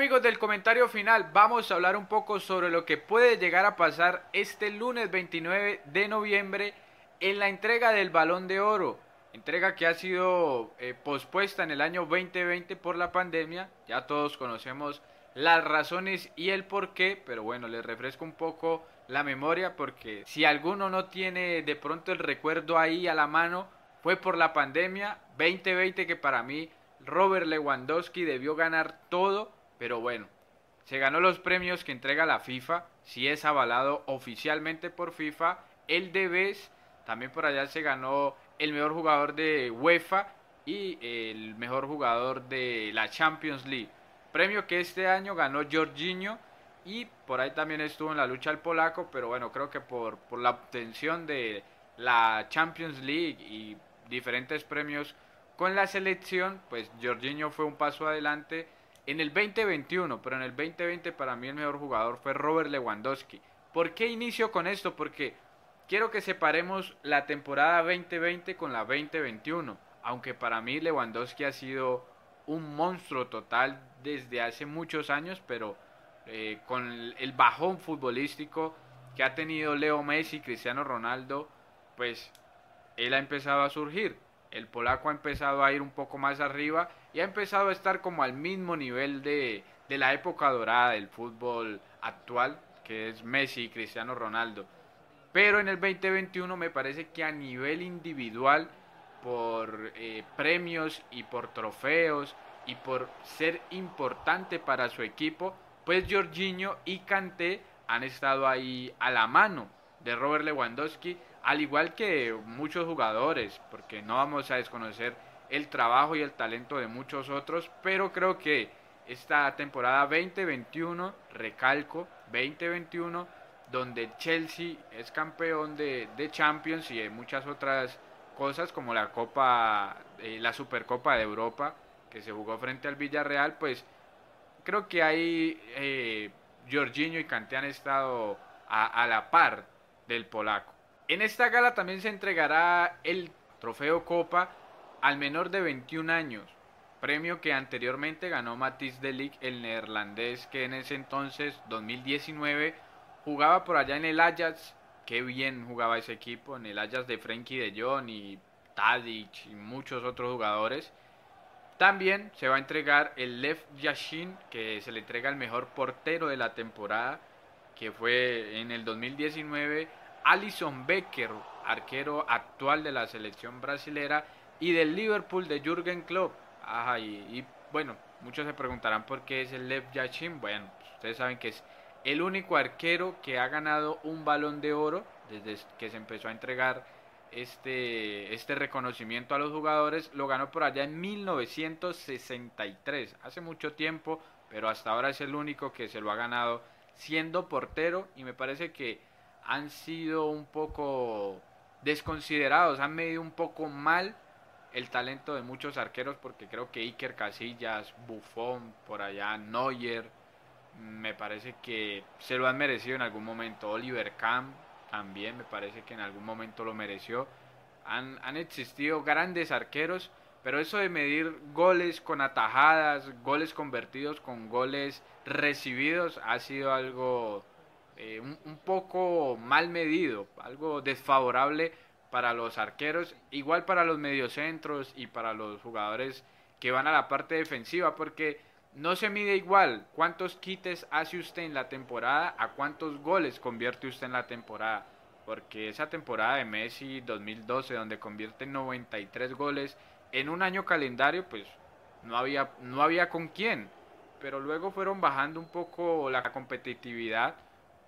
amigos del comentario final, vamos a hablar un poco sobre lo que puede llegar a pasar este lunes 29 de noviembre en la entrega del balón de oro. Entrega que ha sido eh, pospuesta en el año 2020 por la pandemia. Ya todos conocemos las razones y el por qué, pero bueno, les refresco un poco la memoria porque si alguno no tiene de pronto el recuerdo ahí a la mano, fue por la pandemia 2020 que para mí Robert Lewandowski debió ganar todo, pero bueno, se ganó los premios que entrega la FIFA, si es avalado oficialmente por FIFA, el Debes, también por allá se ganó el mejor jugador de UEFA y el mejor jugador de la Champions League. Premio que este año ganó Jorginho y por ahí también estuvo en la lucha el polaco, pero bueno, creo que por, por la obtención de la Champions League y diferentes premios con la selección, pues Jorginho fue un paso adelante en el 2021, pero en el 2020 para mí el mejor jugador fue Robert Lewandowski. ¿Por qué inicio con esto? Porque quiero que separemos la temporada 2020 con la 2021, aunque para mí Lewandowski ha sido un monstruo total desde hace muchos años, pero eh, con el bajón futbolístico que ha tenido Leo Messi, Cristiano Ronaldo, pues él ha empezado a surgir. El polaco ha empezado a ir un poco más arriba y ha empezado a estar como al mismo nivel de, de la época dorada del fútbol actual, que es Messi y Cristiano Ronaldo. Pero en el 2021 me parece que a nivel individual, por eh, premios y por trofeos y por ser importante para su equipo, pues Jorginho y Kanté han estado ahí a la mano de Robert Lewandowski, al igual que muchos jugadores, porque no vamos a desconocer el trabajo y el talento de muchos otros, pero creo que esta temporada 2021, recalco, 2021, donde Chelsea es campeón de, Champions y de muchas otras cosas como la Copa, eh, la Supercopa de Europa que se jugó frente al Villarreal, pues creo que ahí eh, Jorginho y Kanté han estado a la par del polaco. En esta gala también se entregará el trofeo Copa al menor de 21 años, premio que anteriormente ganó Matisse de Ligt, el neerlandés que en ese entonces, 2019, jugaba por allá en el Ajax. Qué bien jugaba ese equipo, en el Ajax de Frenkie de Jong y Tadic y muchos otros jugadores. También se va a entregar el Lev Yashin, que se le entrega al mejor portero de la temporada, que fue en el 2019 Alison Becker, arquero actual de la selección brasilera, y del Liverpool de Jürgen Klopp. Ajá, y, bueno, muchos se preguntarán por qué es el Lev Yashin. Bueno, ustedes saben que es el único arquero que ha ganado un balón de oro desde que se empezó a entregar este, este reconocimiento a los jugadores. Lo ganó por allá en 1963, hace mucho tiempo, pero hasta ahora es el único que se lo ha ganado siendo portero y me parece que han sido un poco desconsiderados, han medido un poco mal el talento de muchos arqueros porque creo que Iker Casillas, Buffon, por allá Neuer, me parece que se lo han merecido en algún momento. Oliver Kahn también me parece que en algún momento lo mereció. Han, han existido grandes arqueros, pero eso de medir goles con atajadas, goles convertidos con goles recibidos, ha sido algo eh, un, un poco mal medido, algo desfavorable para los arqueros, igual para los mediocentros y para los jugadores que van a la parte defensiva, porque no se mide igual cuántos quites hace usted en la temporada a cuántos goles convierte usted en la temporada. Porque esa temporada de Messi 2012, donde convierte 93 goles en un año calendario, pues no había, no había con quién. Pero luego fueron bajando un poco la competitividad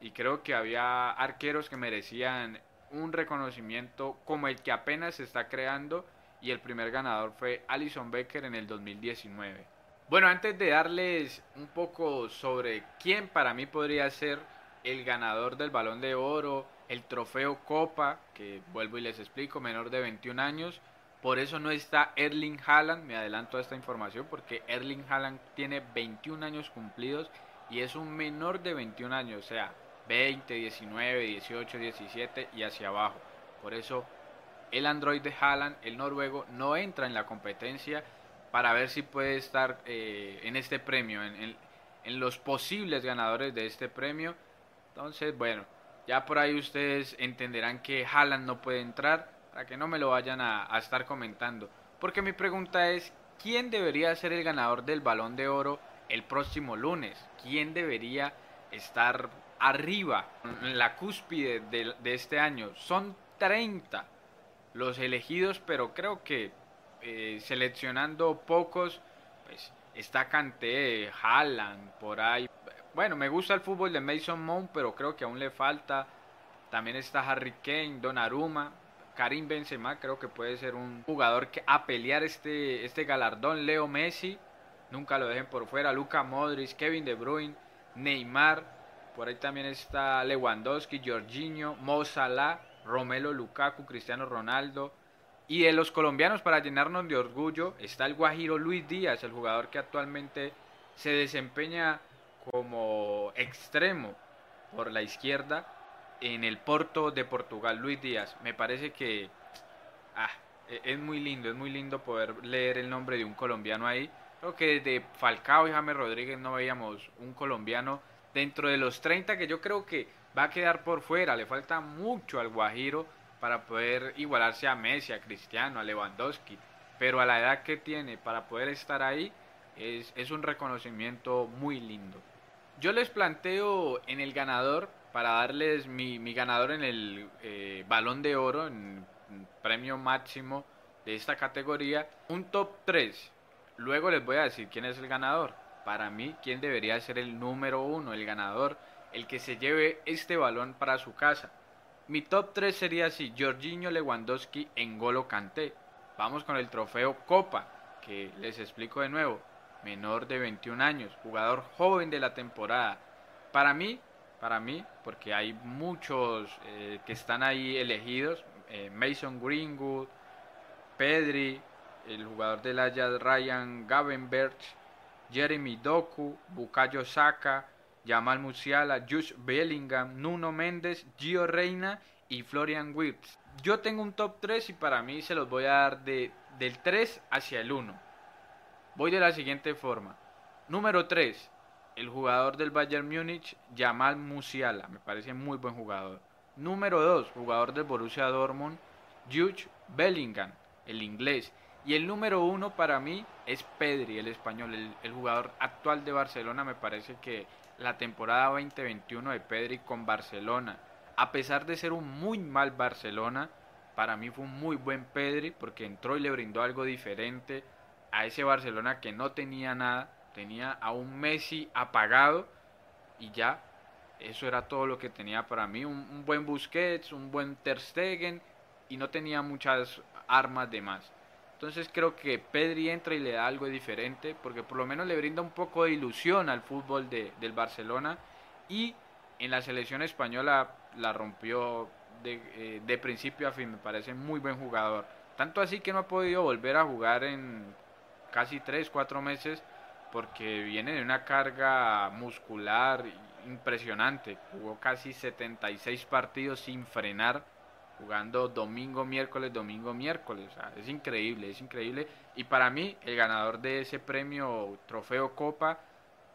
y creo que había arqueros que merecían un reconocimiento como el que apenas se está creando y el primer ganador fue Alison Becker en el 2019. Bueno, antes de darles un poco sobre quién para mí podría ser el ganador del balón de oro, el trofeo Copa, que vuelvo y les explico, menor de 21 años, por eso no está Erling Haaland, me adelanto a esta información porque Erling Haaland tiene 21 años cumplidos y es un menor de 21 años, o sea, 20, 19, 18, 17 y hacia abajo. Por eso el Android de Haaland, el noruego, no entra en la competencia para ver si puede estar eh, en este premio, en, en los posibles ganadores de este premio. Entonces, bueno, ya por ahí ustedes entenderán que Haaland no puede entrar para que no me lo vayan a, a estar comentando. Porque mi pregunta es, ¿quién debería ser el ganador del balón de oro el próximo lunes? ¿Quién debería estar arriba, en la cúspide de, este año? Son 30 los elegidos, pero creo que eh, seleccionando pocos, pues está Kanté, Haaland, por ahí. Bueno, me gusta el fútbol de Mason Mount, pero creo que aún le falta. También está Harry Kane, Donnarumma, Karim Benzema, creo que puede ser un jugador que a pelear este, este galardón. Leo Messi, nunca lo dejen por fuera. Luka Modric, Kevin De Bruyne, Neymar, por ahí también está Lewandowski, Jorginho, Mo Romelo Lukaku, Cristiano Ronaldo. Y de los colombianos, para llenarnos de orgullo, está el Guajiro Luis Díaz, el jugador que actualmente se desempeña como extremo por la izquierda en el Porto de Portugal, Luis Díaz. Me parece que ah, e-, es muy lindo, es muy lindo poder leer el nombre de un colombiano ahí. Creo que desde Falcao y James Rodríguez no veíamos un colombiano dentro de los 30 que yo creo que va a quedar por fuera. Le falta mucho al Guajiro para poder igualarse a Messi, a Cristiano, a Lewandowski. Pero a la edad que tiene para poder estar ahí es, es un reconocimiento muy lindo. Yo les planteo en el ganador, para darles mi, mi ganador en el eh, balón de oro, en premio máximo de esta categoría, un top 3. Luego les voy a decir quién es el ganador. Para mí, quién debería ser el número uno, el ganador el que se lleve este balón para su casa. Mi top 3 sería así, Jorginho Lewandowski en Golo Kanté. Vamos con el trofeo Copa, que les explico de nuevo, menor de 21 años, jugador joven de la temporada. Para mí, para mí, porque hay muchos eh, que están ahí elegidos, eh, Mason Greenwood, Pedri, el jugador del Ajax Ryan Gavenberg, Jeremy Doku, Bukayo Saka, Jamal Musiala, Josh Bellingham, Nuno Méndez, Gio Reina y Florian Wirtz. Yo tengo un top 3 y para mí se los voy a dar de, del 3 hacia el 1. Voy de la siguiente forma. Número 3, el jugador del Bayern Múnich, Jamal Musiala. Me parece muy buen jugador. Número 2, jugador del Borussia Dortmund, Jude Bellingham, el inglés. Y el número 1 para mí es Pedri, el español, el, el jugador actual de Barcelona. Me parece que la temporada 2021 de Pedri con Barcelona. A pesar de ser un muy mal Barcelona, para mí fue un muy buen Pedri porque entró y le brindó algo diferente a ese Barcelona que no tenía nada, tenía a un Messi apagado y ya, eso era todo lo que tenía para mí, un, buen Busquets, un buen Ter Stegen y no tenía muchas armas de más. Entonces creo que Pedri entra y le da algo diferente, porque por lo menos le brinda un poco de ilusión al fútbol de, del Barcelona. Y en la selección española la rompió de, eh, de, principio a fin, me parece muy buen jugador. Tanto así que no ha podido volver a jugar en casi 3, 4 meses, porque viene de una carga muscular impresionante. Jugó casi 76 partidos sin frenar jugando domingo, miércoles, domingo, miércoles. es increíble, es increíble. Y para mí, el ganador de ese premio Trofeo Copa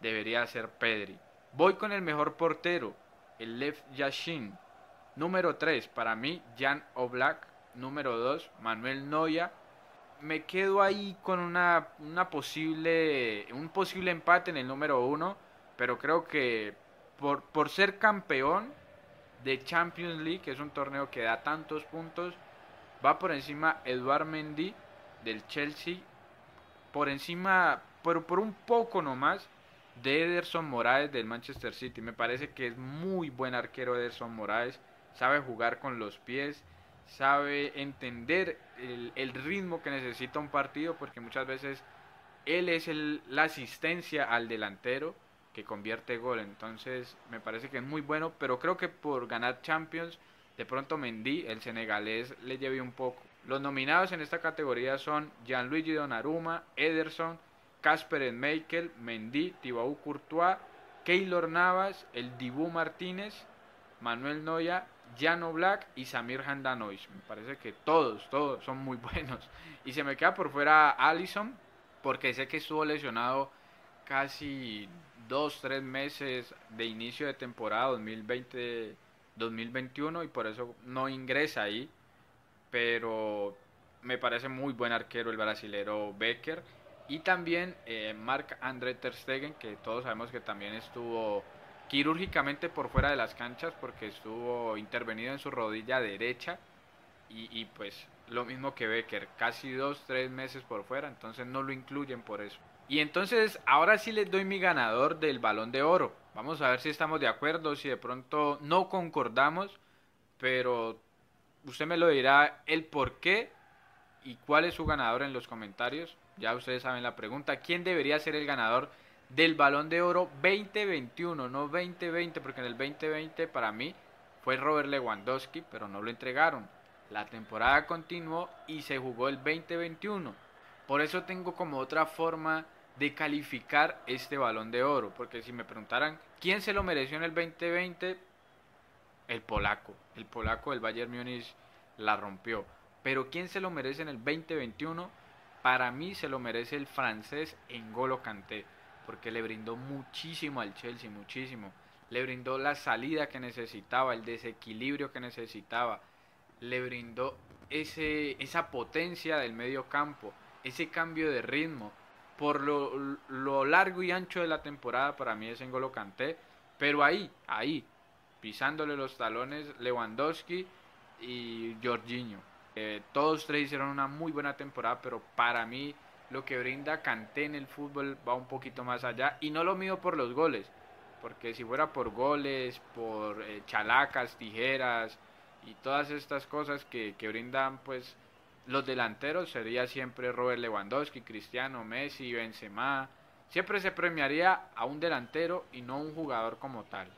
debería ser Pedri. Voy con el mejor portero, el Lev Yashin. Número 3, para mí, Jan Oblak. Número 2, Manuel Noya. Me quedo ahí con una, una posible, un posible empate en el número 1, pero creo que por, por ser campeón de Champions League, que es un torneo que da tantos puntos, va por encima Eduard Mendy del Chelsea, por encima, pero por un poco nomás, de Ederson Moraes del Manchester City. Me parece que es muy buen arquero Ederson Moraes, sabe jugar con los pies, sabe entender el, ritmo que necesita un partido, porque muchas veces él es el, la asistencia al delantero que convierte gol. Entonces me parece que es muy bueno, pero creo que por ganar Champions, de pronto Mendy, el senegalés, le lleve un poco. Los nominados en esta categoría son Gianluigi Donnarumma, Ederson, Casper Meikel, Mendy, Thibaut Courtois, Keylor Navas, el Dibu Martínez, Manuel Noya, Jano Black y Samir Handanois. Me parece que todos, todos son muy buenos. Y se me queda por fuera Allison, porque sé que estuvo lesionado casi dos, tres meses de inicio de temporada 2020-2021 y por eso no ingresa ahí. Pero me parece muy buen arquero el brasilero Becker. Y también eh, Marc André Ter Stegen, que todos sabemos que también estuvo quirúrgicamente por fuera de las canchas porque estuvo intervenido en su rodilla derecha. Y, y pues lo mismo que Becker, casi dos, tres meses por fuera, entonces no lo incluyen por eso. Y entonces ahora sí les doy mi ganador del balón de oro. Vamos a ver si estamos de acuerdo, si de pronto no concordamos, pero usted me lo dirá el por qué y cuál es su ganador en los comentarios. Ya ustedes saben la pregunta, ¿quién debería ser el ganador del balón de oro 2021, no 2020, porque en el 2020 para mí fue Robert Lewandowski, pero no lo entregaron. La temporada continuó y se jugó el 2021. Por eso tengo como otra forma de calificar este balón de oro. Porque si me preguntaran quién se lo mereció en el 2020, el polaco. El polaco del Bayern Múnich la rompió. Pero quién se lo merece en el 2021, para mí se lo merece el francés Engolo Kanté. Porque le brindó muchísimo al Chelsea, muchísimo. Le brindó la salida que necesitaba, el desequilibrio que necesitaba. Le brindó ese, esa potencia del medio campo, ese cambio de ritmo por lo, largo y ancho de la temporada para mí es Engolo Kanté, pero ahí, ahí, pisándole los talones Lewandowski y Jorginho. Eh, todos tres hicieron una muy buena temporada, pero para mí lo que brinda Kanté en el fútbol va un poquito más allá y no lo mido por los goles, porque si fuera por goles, por eh, chalacas, tijeras y todas estas cosas que, que brindan pues los delanteros sería siempre Robert Lewandowski, Cristiano, Messi, Benzema. Siempre se premiaría a un delantero y no a un jugador como tal.